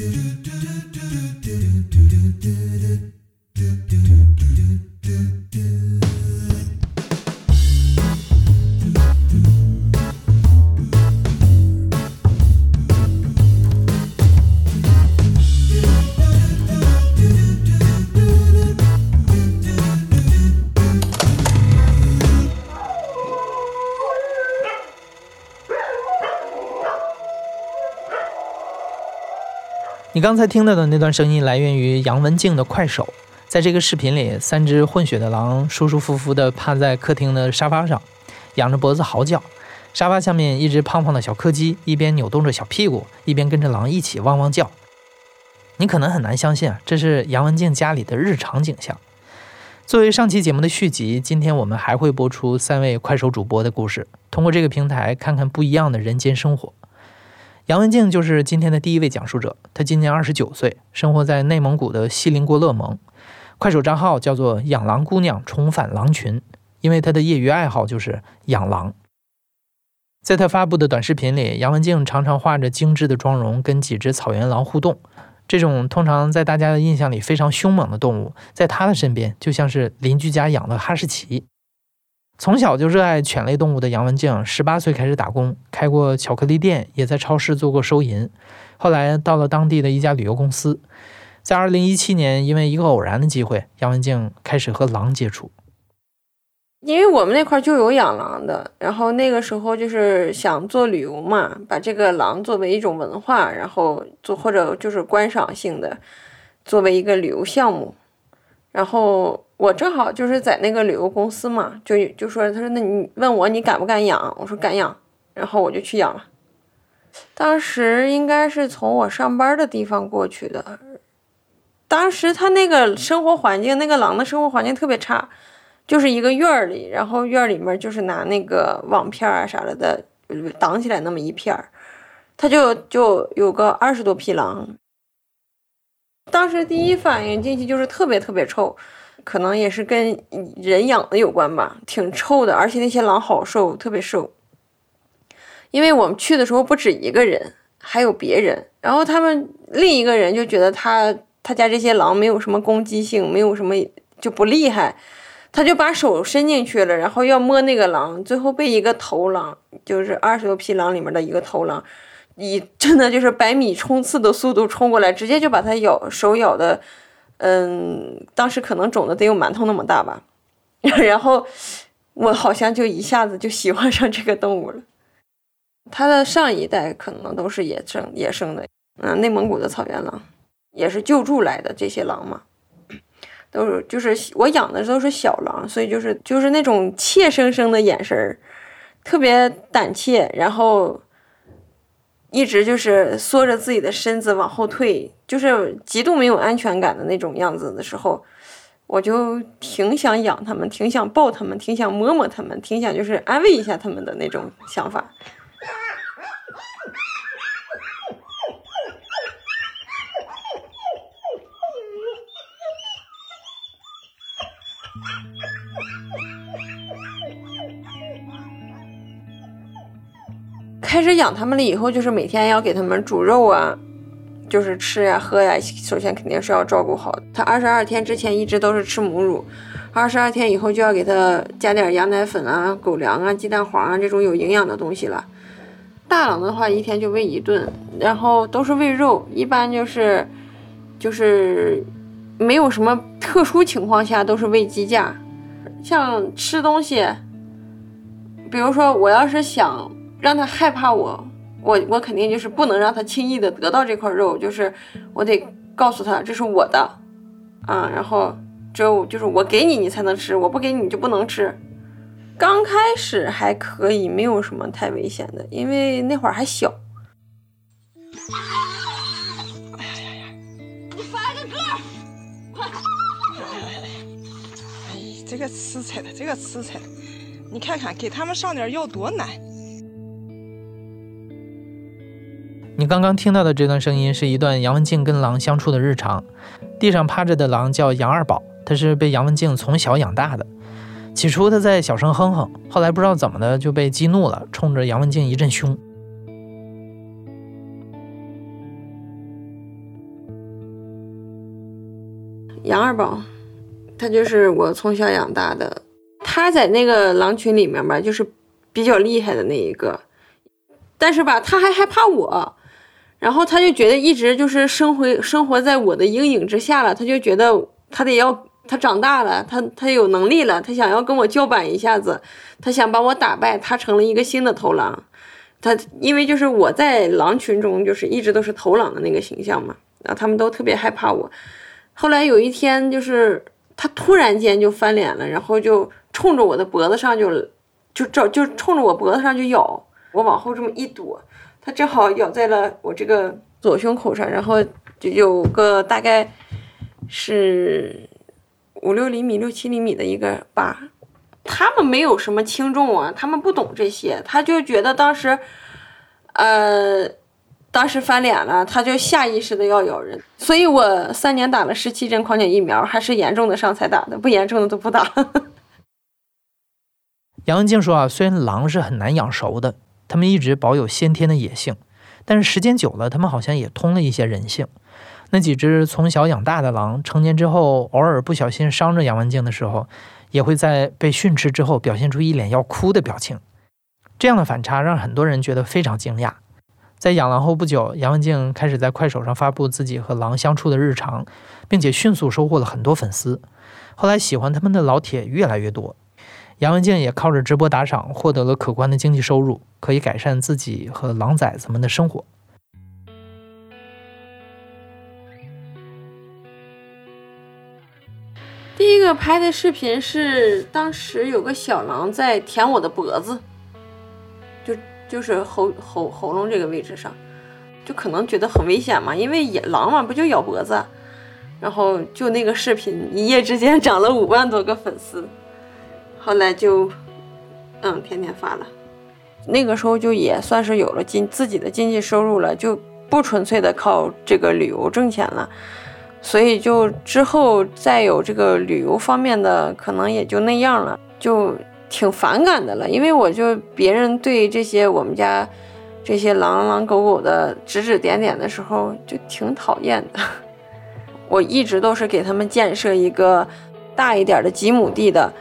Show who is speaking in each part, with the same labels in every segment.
Speaker 1: do do do 你刚才听到的那段声音来源于杨文静的快手。在这个视频里，三只混血的狼舒舒服服地趴在客厅的沙发上，仰着脖子嚎叫。沙发下面，一只胖胖的小柯基一边扭动着小屁股，一边跟着狼一起汪汪叫。你可能很难相信啊，这是杨文静家里的日常景象。作为上期节目的续集，今天我们还会播出三位快手主播的故事，通过这个平台看看不一样的人间生活。杨文静就是今天的第一位讲述者，她今年二十九岁，生活在内蒙古的锡林郭勒盟，快手账号叫做“养狼姑娘重返狼群”，因为她的业余爱好就是养狼。在她发布的短视频里，杨文静常常画着精致的妆容跟几只草原狼互动。这种通常在大家的印象里非常凶猛的动物，在她的身边就像是邻居家养的哈士奇。从小就热爱犬类动物的杨文静，十八岁开始打工，开过巧克力店，也在超市做过收银。后来到了当地的一家旅游公司。在二零一七年，因为一个偶然的机会，杨文静开始和狼接触。
Speaker 2: 因为我们那块就有养狼的，然后那个时候就是想做旅游嘛，把这个狼作为一种文化，然后做或者就是观赏性的，作为一个旅游项目，然后。我正好就是在那个旅游公司嘛，就就说他说那你问我你敢不敢养？我说敢养，然后我就去养了。当时应该是从我上班的地方过去的。当时他那个生活环境，那个狼的生活环境特别差，就是一个院儿里，然后院儿里面就是拿那个网片啊啥的的挡起来那么一片儿，他就就有个二十多匹狼。当时第一反应进去就是特别特别臭。可能也是跟人养的有关吧，挺臭的，而且那些狼好瘦，特别瘦。因为我们去的时候不止一个人，还有别人，然后他们另一个人就觉得他他家这些狼没有什么攻击性，没有什么就不厉害，他就把手伸进去了，然后要摸那个狼，最后被一个头狼，就是二十多匹狼里面的一个头狼，以真的就是百米冲刺的速度冲过来，直接就把他咬手咬的。嗯，当时可能肿的得有馒头那么大吧，然后我好像就一下子就喜欢上这个动物了。它的上一代可能都是野生野生的，嗯，内蒙古的草原狼也是救助来的这些狼嘛，都是就是我养的都是小狼，所以就是就是那种怯生生的眼神儿，特别胆怯，然后。一直就是缩着自己的身子往后退，就是极度没有安全感的那种样子的时候，我就挺想养它们，挺想抱它们，挺想摸摸它们，挺想就是安慰一下它们的那种想法。开始养它们了以后，就是每天要给它们煮肉啊，就是吃呀喝呀。首先肯定是要照顾好它。二十二天之前一直都是吃母乳，二十二天以后就要给它加点羊奶粉啊、狗粮啊、鸡蛋黄啊这种有营养的东西了。大狼的话一天就喂一顿，然后都是喂肉，一般就是就是没有什么特殊情况下都是喂鸡架。像吃东西，比如说我要是想。让他害怕我，我我肯定就是不能让他轻易的得到这块肉，就是我得告诉他这是我的，啊，然后只有就是我给你，你才能吃，我不给你就不能吃。刚开始还可以，没有什么太危险的，因为那会儿还小。哎呀呀呀！你发个个，快！
Speaker 3: 哎，这个吃菜的，这个吃菜的，你看看给他们上点药多难。
Speaker 1: 你刚刚听到的这段声音是一段杨文静跟狼相处的日常。地上趴着的狼叫杨二宝，他是被杨文静从小养大的。起初他在小声哼哼，后来不知道怎么的就被激怒了，冲着杨文静一阵凶。
Speaker 2: 杨二宝，他就是我从小养大的。他在那个狼群里面吧，就是比较厉害的那一个，但是吧，他还害怕我，然后他就觉得一直就是生活生活在我的阴影之下了，他就觉得他得要他长大了，他他有能力了，他想要跟我叫板一下子，他想把我打败，他成了一个新的头狼。他因为就是我在狼群中就是一直都是头狼的那个形象嘛，然后他们都特别害怕我。后来有一天就是他突然间就翻脸了，然后就。冲着我的脖子上就，就照就冲着我脖子上就咬，我往后这么一躲，正好咬在了我这个左胸口上，然后就有个大概是五六厘米、六七厘米的一个疤。他们没有什么轻重啊，他们不懂这些，他就觉得当时，呃，当时翻脸了，他就下意识的要咬人。所以我三年打了十七针狂犬疫苗，还是严重的上才打的，不严重的都不打。
Speaker 1: 杨文静说啊，虽然狼是很难养熟的，他们一直保有先天的野性，但是时间久了，他们好像也通了一些人性。那几只从小养大的狼，成年之后偶尔不小心伤着杨文静的时候，也会在被训斥之后表现出一脸要哭的表情。这样的反差让很多人觉得非常惊讶。在养狼后不久，杨文静开始在快手上发布自己和狼相处的日常，并且迅速收获了很多粉丝。后来喜欢他们的老铁越来越多。杨文静也靠着直播打赏获得了可观的经济收入，可以改善自己和狼崽子们的生活。
Speaker 2: 第一个拍的视频是当时有个小狼在舔我的脖子，就就是喉喉喉咙这个位置上，就可能觉得很危险嘛，因为野狼嘛不就咬脖子，然后就那个视频一夜之间涨了五万多个粉丝。后来就，嗯，天天发了。那个时候就也算是有了经自己的经济收入了，就不纯粹的靠这个旅游挣钱了。所以就之后再有这个旅游方面的，可能也就那样了，就挺反感的了。因为我就别人对这些我们家这些狼狼狗狗的指指点点的时候，就挺讨厌的。我一直都是给他们建设一个大一点的几亩地的。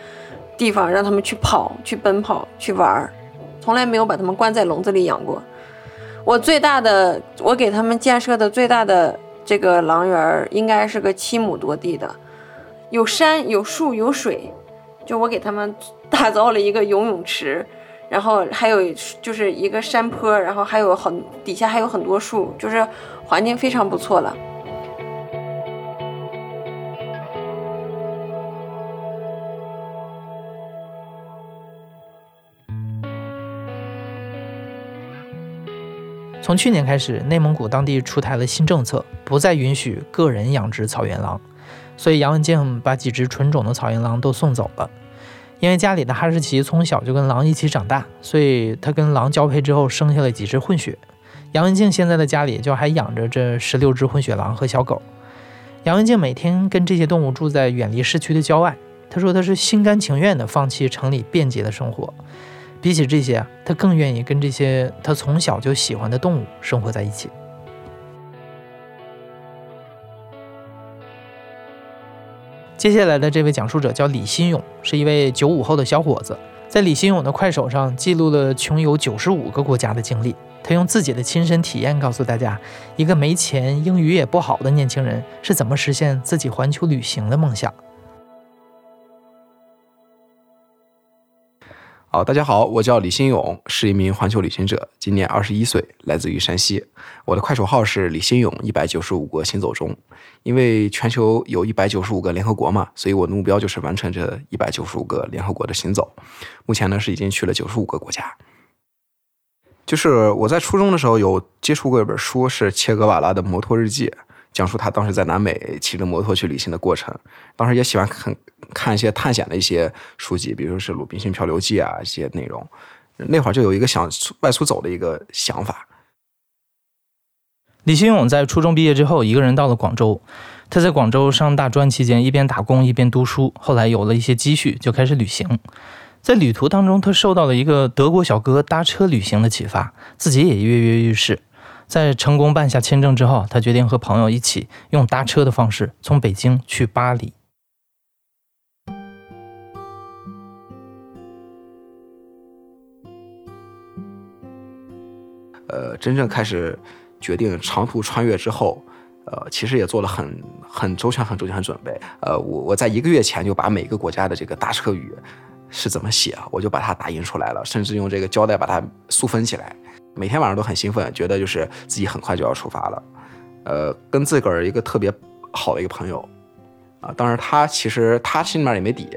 Speaker 2: 地方让他们去跑、去奔跑、去玩儿，从来没有把他们关在笼子里养过。我最大的，我给他们建设的最大的这个狼园儿，应该是个七亩多地的，有山、有树、有水。就我给他们打造了一个游泳池，然后还有就是一个山坡，然后还有很底下还有很多树，就是环境非常不错了。
Speaker 1: 从去年开始，内蒙古当地出台了新政策，不再允许个人养殖草原狼，所以杨文静把几只纯种的草原狼都送走了。因为家里的哈士奇从小就跟狼一起长大，所以他跟狼交配之后生下了几只混血。杨文静现在的家里就还养着这十六只混血狼和小狗。杨文静每天跟这些动物住在远离市区的郊外，他说他是心甘情愿地放弃城里便捷的生活。比起这些，他更愿意跟这些他从小就喜欢的动物生活在一起。接下来的这位讲述者叫李新勇，是一位九五后的小伙子，在李新勇的快手上记录了穷游九十五个国家的经历。他用自己的亲身体验告诉大家，一个没钱、英语也不好的年轻人是怎么实现自己环球旅行的梦想。
Speaker 4: 好，大家好，我叫李新勇，是一名环球旅行者，今年二十一岁，来自于山西。我的快手号是李新勇一百九十五个行走中。因为全球有一百九十五个联合国嘛，所以我的目标就是完成这一百九十五个联合国的行走。目前呢是已经去了九十五个国家。就是我在初中的时候有接触过一本书，是切格瓦拉的《摩托日记》。讲述他当时在南美骑着摩托去旅行的过程。当时也喜欢看看一些探险的一些书籍，比如是《鲁滨逊漂流记》啊一些内容。那会儿就有一个想外出走的一个想法。
Speaker 1: 李新勇在初中毕业之后，一个人到了广州。他在广州上大专期间，一边打工一边读书。后来有了一些积蓄，就开始旅行。在旅途当中，他受到了一个德国小哥搭车旅行的启发，自己也跃跃欲试。在成功办下签证之后，他决定和朋友一起用搭车的方式从北京去巴黎。
Speaker 4: 呃，真正开始决定长途穿越之后，呃，其实也做了很很周全、很周全的准备。呃，我我在一个月前就把每个国家的这个搭车语是怎么写，我就把它打印出来了，甚至用这个胶带把它塑封起来。每天晚上都很兴奋，觉得就是自己很快就要出发了。呃，跟自个儿一个特别好的一个朋友啊，当然他其实他心里面也没底，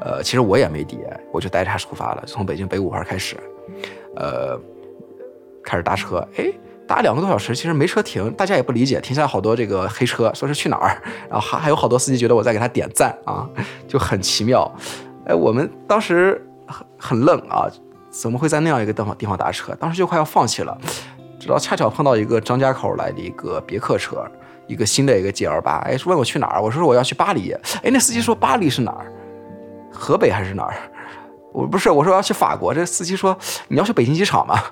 Speaker 4: 呃，其实我也没底，我就带着他出发了，从北京北五环开始，呃。开始搭车，哎，搭两个多小时，其实没车停，大家也不理解，停下来好多这个黑车，说是去哪儿，然后还还有好多司机觉得我在给他点赞啊，就很奇妙。哎，我们当时很很愣啊，怎么会在那样一个地方地方搭车？当时就快要放弃了，直到恰巧碰到一个张家口来的一个别克车，一个新的一个 G L 八，哎，问我去哪儿，我说我要去巴黎，哎，那司机说巴黎是哪儿？河北还是哪儿？我不是我说要去法国，这司机说你要去北京机场吗？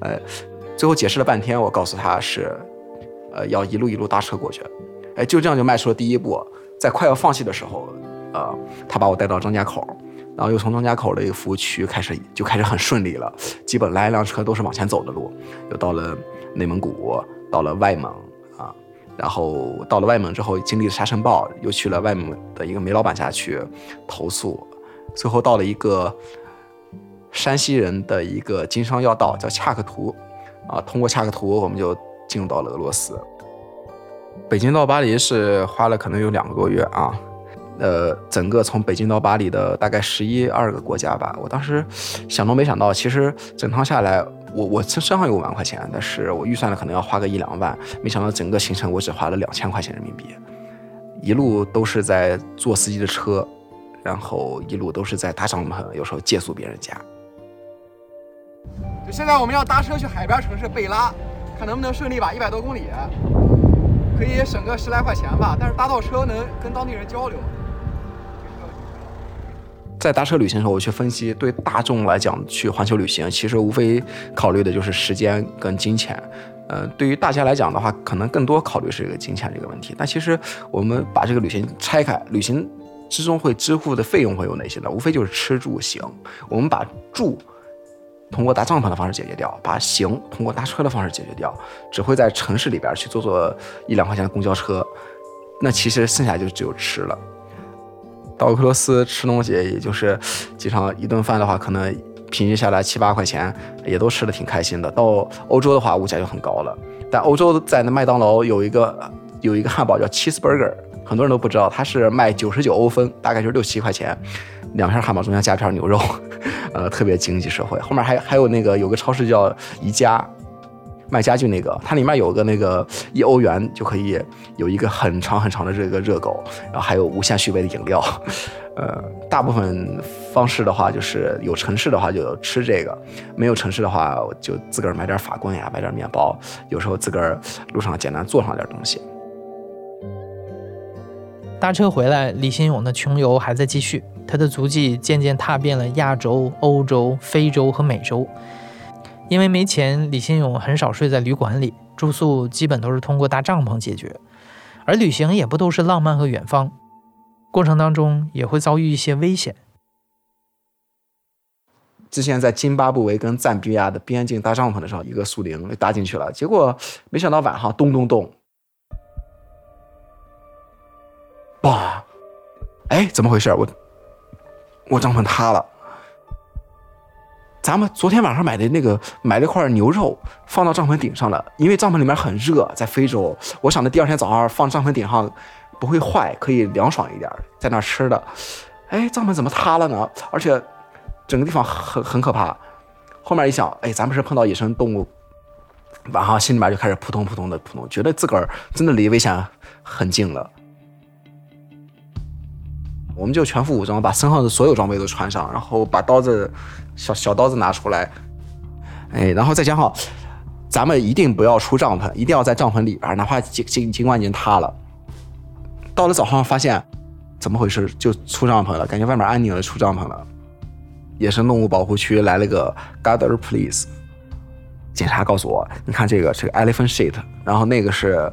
Speaker 4: 呃，最后解释了半天，我告诉他是，呃，要一路一路搭车过去。哎，就这样就迈出了第一步，在快要放弃的时候，呃，他把我带到张家口，然后又从张家口的一个服务区开始，就开始很顺利了，基本来一辆车都是往前走的路，又到了内蒙古，到了外蒙啊，然后到了外蒙之后，经历了沙尘暴，又去了外蒙的一个煤老板家去投诉。最后到了一个山西人的一个经商要道，叫恰克图，啊，通过恰克图，我们就进入到了俄罗斯。北京到巴黎是花了可能有两个多月啊，呃，整个从北京到巴黎的大概十一二个国家吧。我当时想都没想到，其实整趟下来，我我身身上有五万块钱，但是我预算了可能要花个一两万，没想到整个行程我只花了两千块钱人民币，一路都是在坐司机的车。然后一路都是在搭帐篷，有时候借宿别人家。
Speaker 5: 就现在我们要搭车去海边城市贝拉，看能不能顺利吧，一百多公里，可以省个十来块钱吧。但是搭到车能跟当地人交流。
Speaker 4: 在搭车旅行的时候，我去分析，对大众来讲去环球旅行，其实无非考虑的就是时间跟金钱。呃，对于大家来讲的话，可能更多考虑是一个金钱这个问题。但其实我们把这个旅行拆开，旅行。之中会支付的费用会有哪些呢？无非就是吃住行。我们把住通过搭帐篷的方式解决掉，把行通过搭车的方式解决掉，只会在城市里边去坐坐一两块钱的公交车。那其实剩下就只有吃了。到俄罗斯吃东西，也就是经常一顿饭的话，可能平均下来七八块钱，也都吃的挺开心的。到欧洲的话，物价就很高了。但欧洲在那麦当劳有一个有一个汉堡叫 cheeseburger。很多人都不知道，它是卖九十九欧分，大概就是六七块钱，两片汉堡中间加片牛肉，呃，特别经济社会。后面还还有那个有个超市叫宜家，卖家具那个，它里面有个那个一欧元就可以有一个很长很长的这个热狗，然后还有无限续杯的饮料。呃，大部分方式的话，就是有城市的话就吃这个，没有城市的话就自个儿买点法棍呀，买点面包，有时候自个儿路上简单做上点东西。
Speaker 1: 搭车回来，李新勇的穷游还在继续。他的足迹渐渐踏遍了亚洲、欧洲、非洲和美洲。因为没钱，李新勇很少睡在旅馆里，住宿基本都是通过搭帐篷解决。而旅行也不都是浪漫和远方，过程当中也会遭遇一些危险。
Speaker 4: 之前在津巴布韦跟赞比亚的边境搭帐篷的时候，一个树林搭进去了，结果没想到晚上咚咚咚。哇，哎，怎么回事？我我帐篷塌了。咱们昨天晚上买的那个买了块牛肉放到帐篷顶上了，因为帐篷里面很热，在非洲，我想着第二天早上放帐篷顶上不会坏，可以凉爽一点，在那吃的。哎，帐篷怎么塌了呢？而且整个地方很很可怕。后面一想，哎，咱们是碰到野生动物，晚上心里面就开始扑通扑通的扑通，觉得自个儿真的离危险很近了。我们就全副武装，把身上的所有装备都穿上，然后把刀子、小小刀子拿出来，哎，然后再加上，咱们一定不要出帐篷，一定要在帐篷里边，哪怕尽尽尽管已经塌了。到了早上发现，怎么回事？就出帐篷了，感觉外面安宁了，出帐篷了。野生动物保护区来了个 Guard Please，警察告诉我，你看这个是个 elephant shit，然后那个是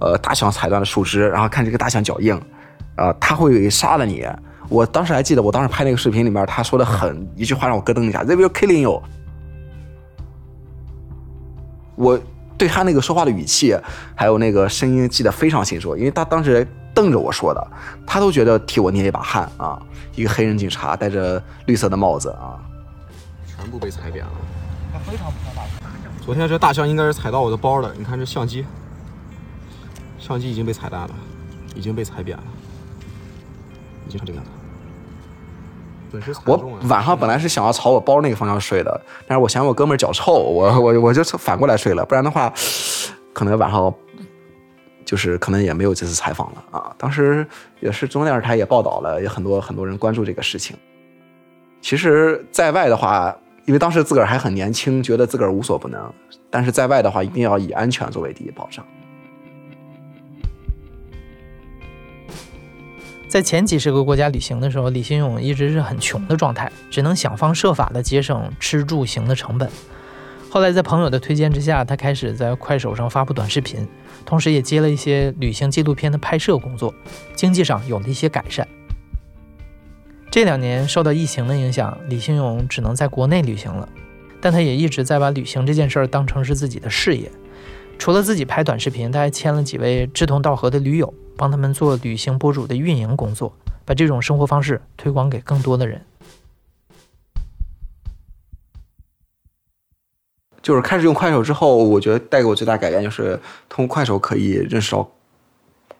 Speaker 4: 呃大象踩断的树枝，然后看这个大象脚印，呃，他会杀了你。我当时还记得，我当时拍那个视频里面他说的很一句话让我咯噔一下，they will killing you。我对他那个说话的语气，还有那个声音记得非常清楚，因为他当时瞪着我说的，他都觉得替我捏一把汗啊。一个黑人警察戴着绿色的帽子啊，全部被踩扁了。
Speaker 5: 它非常大。
Speaker 4: 昨天这大象应该是踩到我的包了，你看这相机，相机已经被踩烂了，已经被踩扁了，已经成这样子。我晚上本来是想要朝我包那个方向睡的，但是我嫌我哥们脚臭，我 我我就反过来睡了，不然的话，可能晚上就是可能也没有这次采访了啊。当时也是中央电视台也报道了，也很多很多人关注这个事情。其实，在外的话，因为当时自个儿还很年轻，觉得自个儿无所不能，但是在外的话，一定要以安全作为第一保障。
Speaker 1: 在前几十个国家旅行的时候，李新勇一直是很穷的状态，只能想方设法的节省吃住行的成本。后来在朋友的推荐之下，他开始在快手上发布短视频，同时也接了一些旅行纪录片的拍摄工作，经济上有了一些改善。这两年受到疫情的影响，李新勇只能在国内旅行了，但他也一直在把旅行这件事儿当成是自己的事业。除了自己拍短视频，他还签了几位志同道合的驴友。帮他们做旅行博主的运营工作，把这种生活方式推广给更多的人。
Speaker 4: 就是开始用快手之后，我觉得带给我最大改变就是通过快手可以认识到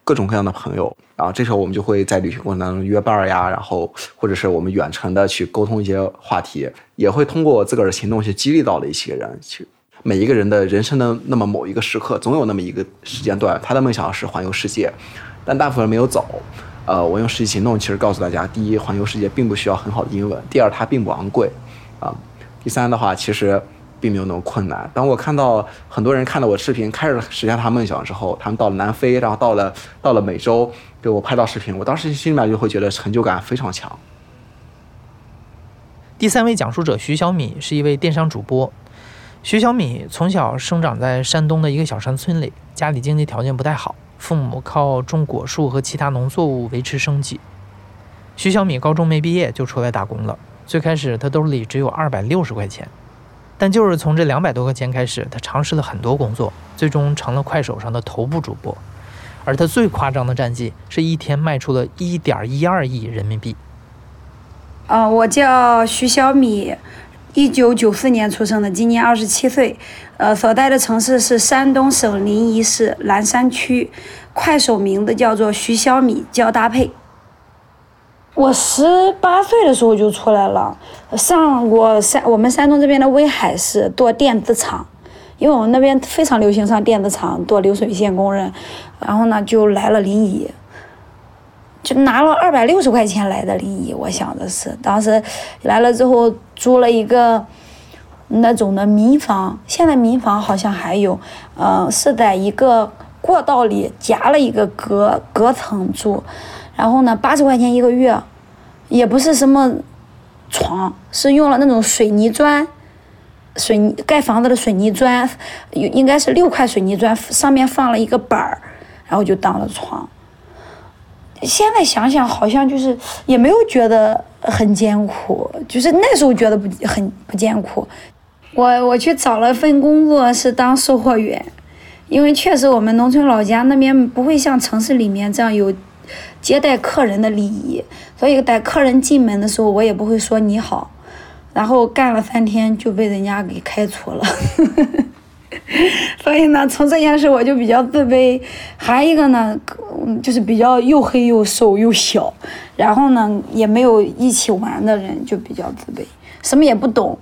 Speaker 4: 各种各样的朋友。然后这时候我们就会在旅行过程当中约伴儿呀，然后或者是我们远程的去沟通一些话题，也会通过自个儿的行动去激励到了一些人。去每一个人的人生的那么某一个时刻，总有那么一个时间段，他的梦想是环游世界。但大部分人没有走，呃，我用实际行动其实告诉大家：第一，环游世界并不需要很好的英文；第二，它并不昂贵，啊；第三的话，其实并没有那么困难。当我看到很多人看到我视频，开始实现他梦想之后，他们到了南非，然后到了到了美洲，给我拍到视频，我当时心里面就会觉得成就感非常强。
Speaker 1: 第三位讲述者徐小米是一位电商主播，徐小米从小生长在山东的一个小山村里，家里经济条件不太好。父母靠种果树和其他农作物维持生计。徐小米高中没毕业就出来打工了。最开始他兜里只有二百六十块钱，但就是从这两百多块钱开始，他尝试了很多工作，最终成了快手上的头部主播。而他最夸张的战绩是一天卖出了一点一二亿人民币。
Speaker 6: 啊，我叫徐小米。一九九四年出生的，今年二十七岁，呃，所在的城市是山东省临沂市兰山区，快手名字叫做徐小米教搭配。我十八岁的时候就出来了，上过山我们山东这边的威海市做电子厂，因为我们那边非常流行上电子厂做流水线工人，然后呢就来了临沂。就拿了二百六十块钱来的临沂，我想的是，当时来了之后租了一个那种的民房，现在民房好像还有，嗯，是在一个过道里夹了一个隔隔层住，然后呢，八十块钱一个月，也不是什么床，是用了那种水泥砖，水泥盖房子的水泥砖，应该是六块水泥砖，上面放了一个板儿，然后就当了床。现在想想，好像就是也没有觉得很艰苦，就是那时候觉得不很不艰苦。我我去找了份工作是当售货员，因为确实我们农村老家那边不会像城市里面这样有接待客人的礼仪，所以带客人进门的时候我也不会说你好，然后干了三天就被人家给开除了。所以呢，从这件事我就比较自卑。还一个呢，就是比较又黑又瘦又小，然后呢也没有一起玩的人，就比较自卑，什么也不懂，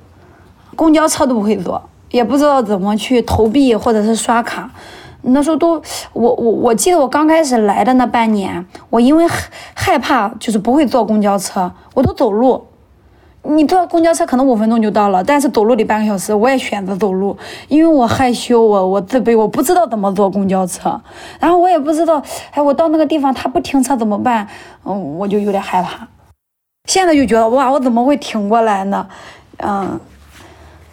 Speaker 6: 公交车都不会坐，也不知道怎么去投币或者是刷卡。那时候都，我我我记得我刚开始来的那半年，我因为害怕，就是不会坐公交车，我都走路。你坐公交车可能五分钟就到了，但是走路得半个小时，我也选择走路，因为我害羞，我我自卑，我不知道怎么坐公交车，然后我也不知道，哎，我到那个地方他不停车怎么办？嗯，我就有点害怕。现在就觉得哇，我怎么会挺过来呢？嗯，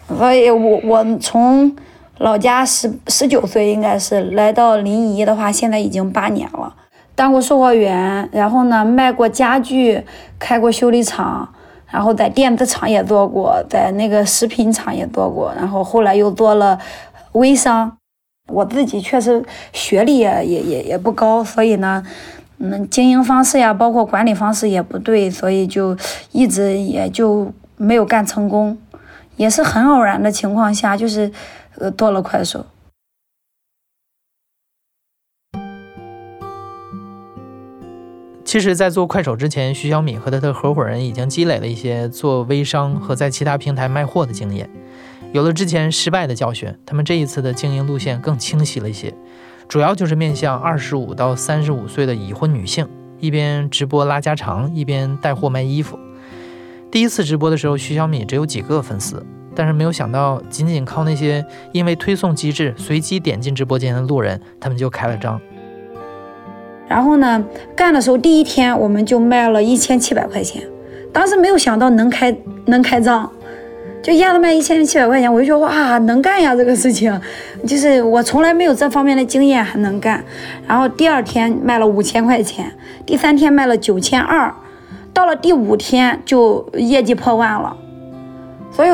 Speaker 6: 所以我我从老家十十九岁应该是来到临沂的话，现在已经八年了。当过售货员，然后呢卖过家具，开过修理厂，然后在电子厂也做过，在那个食品厂也做过，然后后来又做了微商。我自己确实学历也也也也不高，所以呢，嗯，经营方式呀，包括管理方式也不对，所以就一直也就没有干成功，也是很偶然的情况下，就是呃做了快手。
Speaker 1: 其实，在做快手之前，徐小米和他的合伙人已经积累了一些做微商和在其他平台卖货的经验。有了之前失败的教训，他们这一次的经营路线更清晰了一些，主要就是面向二十五到三十五岁的已婚女性，一边直播拉家常，一边带货卖衣服。第一次直播的时候，徐小米只有几个粉丝，但是没有想到，仅仅靠那些因为推送机制随机点进直播间的路人，他们就开了张。
Speaker 6: 然后呢，干的时候第一天我们就卖了一千七百块钱，当时没有想到能开能开张。就一下子卖一千七百块钱，我就觉得哇，能干呀！这个事情，就是我从来没有这方面的经验，还能干。然后第二天卖了五千块钱，第三天卖了九千二，到了第五天就业绩破万了。所以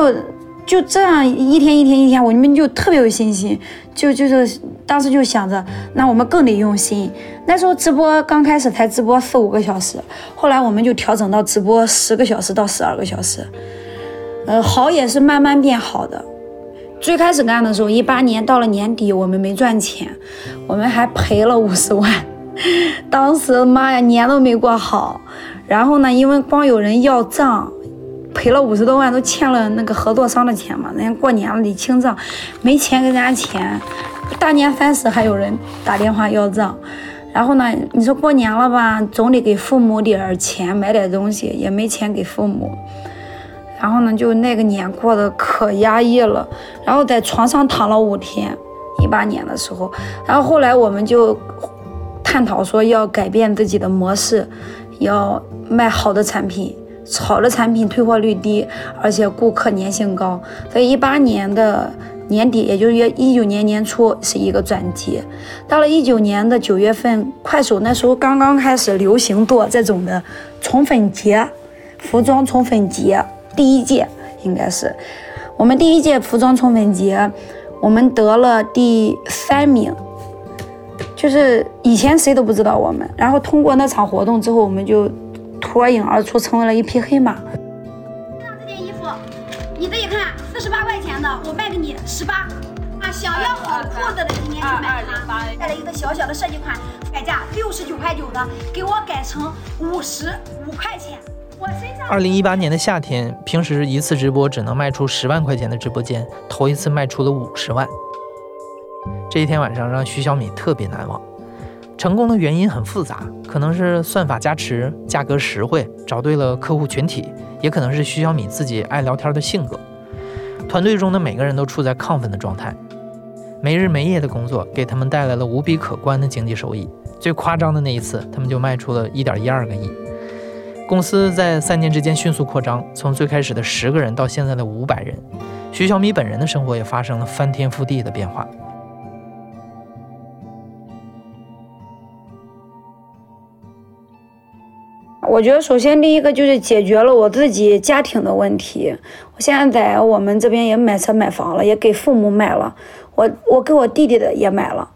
Speaker 6: 就这样一天一天一天，我们就特别有信心，就就是当时就想着，那我们更得用心。那时候直播刚开始才直播四五个小时，后来我们就调整到直播十个小时到十二个小时。呃，好也是慢慢变好的。最开始干的时候，一八年到了年底，我们没赚钱，我们还赔了五十万。当时妈呀，年都没过好。然后呢，因为光有人要账，赔了五十多万，都欠了那个合作商的钱嘛。人家过年了得清账，没钱给人家钱。大年三十还有人打电话要账。然后呢，你说过年了吧，总得给父母点钱买点东西，也没钱给父母。然后呢，就那个年过得可压抑了，然后在床上躺了五天，一八年的时候，然后后来我们就探讨说要改变自己的模式，要卖好的产品，好的产品退货率低，而且顾客粘性高。所以一八年的年底，也就是约一九年年初是一个转机。到了一九年的九月份，快手那时候刚刚开始流行做这种的宠粉节，服装宠粉节。第一届应该是我们第一届服装宠粉节，我们得了第三名，就是以前谁都不知道我们，然后通过那场活动之后，我们就脱颖而出，成为了一匹黑马。
Speaker 7: 上这件衣服，你自己看，四十八块钱的，我卖给你十八啊！想要好裤子的今天去买它。带了一个小小的设计款，改价六十九块九的，给我改成五十五块钱。
Speaker 1: 二零一八年的夏天，平时一次直播只能卖出十万块钱的直播间，头一次卖出了五十万。这一天晚上让徐小米特别难忘。成功的原因很复杂，可能是算法加持、价格实惠、找对了客户群体，也可能是徐小米自己爱聊天的性格。团队中的每个人都处在亢奋的状态，没日没夜的工作给他们带来了无比可观的经济收益。最夸张的那一次，他们就卖出了一点一二个亿。公司在三年之间迅速扩张，从最开始的十个人到现在的五百人。徐小米本人的生活也发生了翻天覆地的变化。
Speaker 6: 我觉得，首先第一个就是解决了我自己家庭的问题。我现在在我们这边也买车买房了，也给父母买了。我我给我弟弟的也买了。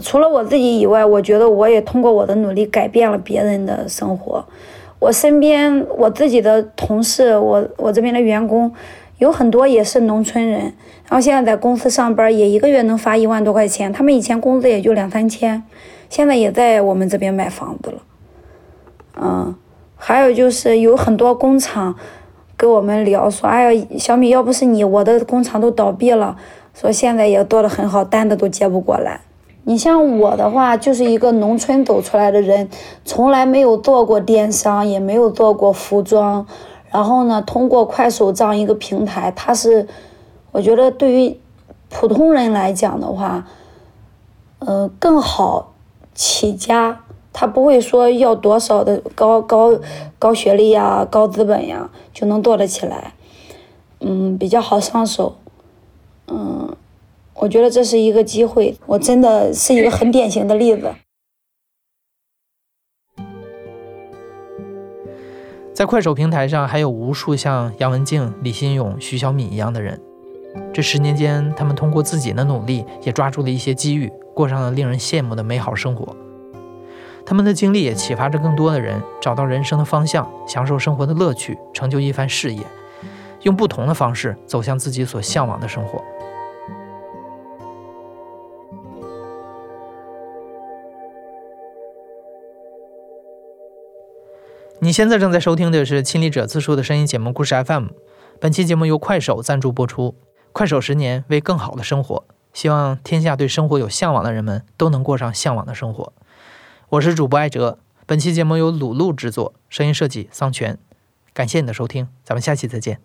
Speaker 6: 除了我自己以外，我觉得我也通过我的努力改变了别人的生活。我身边我自己的同事，我我这边的员工有很多也是农村人，然后现在在公司上班，也一个月能发一万多块钱。他们以前工资也就两三千，现在也在我们这边买房子了。嗯，还有就是有很多工厂跟我们聊说，哎呀，小米要不是你，我的工厂都倒闭了。说现在也做的很好，单子都接不过来。你像我的话，就是一个农村走出来的人，从来没有做过电商，也没有做过服装。然后呢，通过快手这样一个平台，它是，我觉得对于普通人来讲的话，呃，更好起家。他不会说要多少的高高高学历呀、高资本呀就能做得起来，嗯，比较好上手。嗯，我觉得这是一个机会，我真的是一个很典型的例子。
Speaker 1: 在快手平台上，还有无数像杨文静、李新勇、徐小敏一样的人。这十年间，他们通过自己的努力，也抓住了一些机遇，过上了令人羡慕的美好生活。他们的经历也启发着更多的人找到人生的方向，享受生活的乐趣，成就一番事业，用不同的方式走向自己所向往的生活。你现在正在收听的是《亲历者自述》的声音节目故事 FM。本期节目由快手赞助播出。快手十年为更好的生活，希望天下对生活有向往的人们都能过上向往的生活。我是主播艾哲。本期节目由鲁路制作，声音设计桑泉。感谢你的收听，咱们下期再见。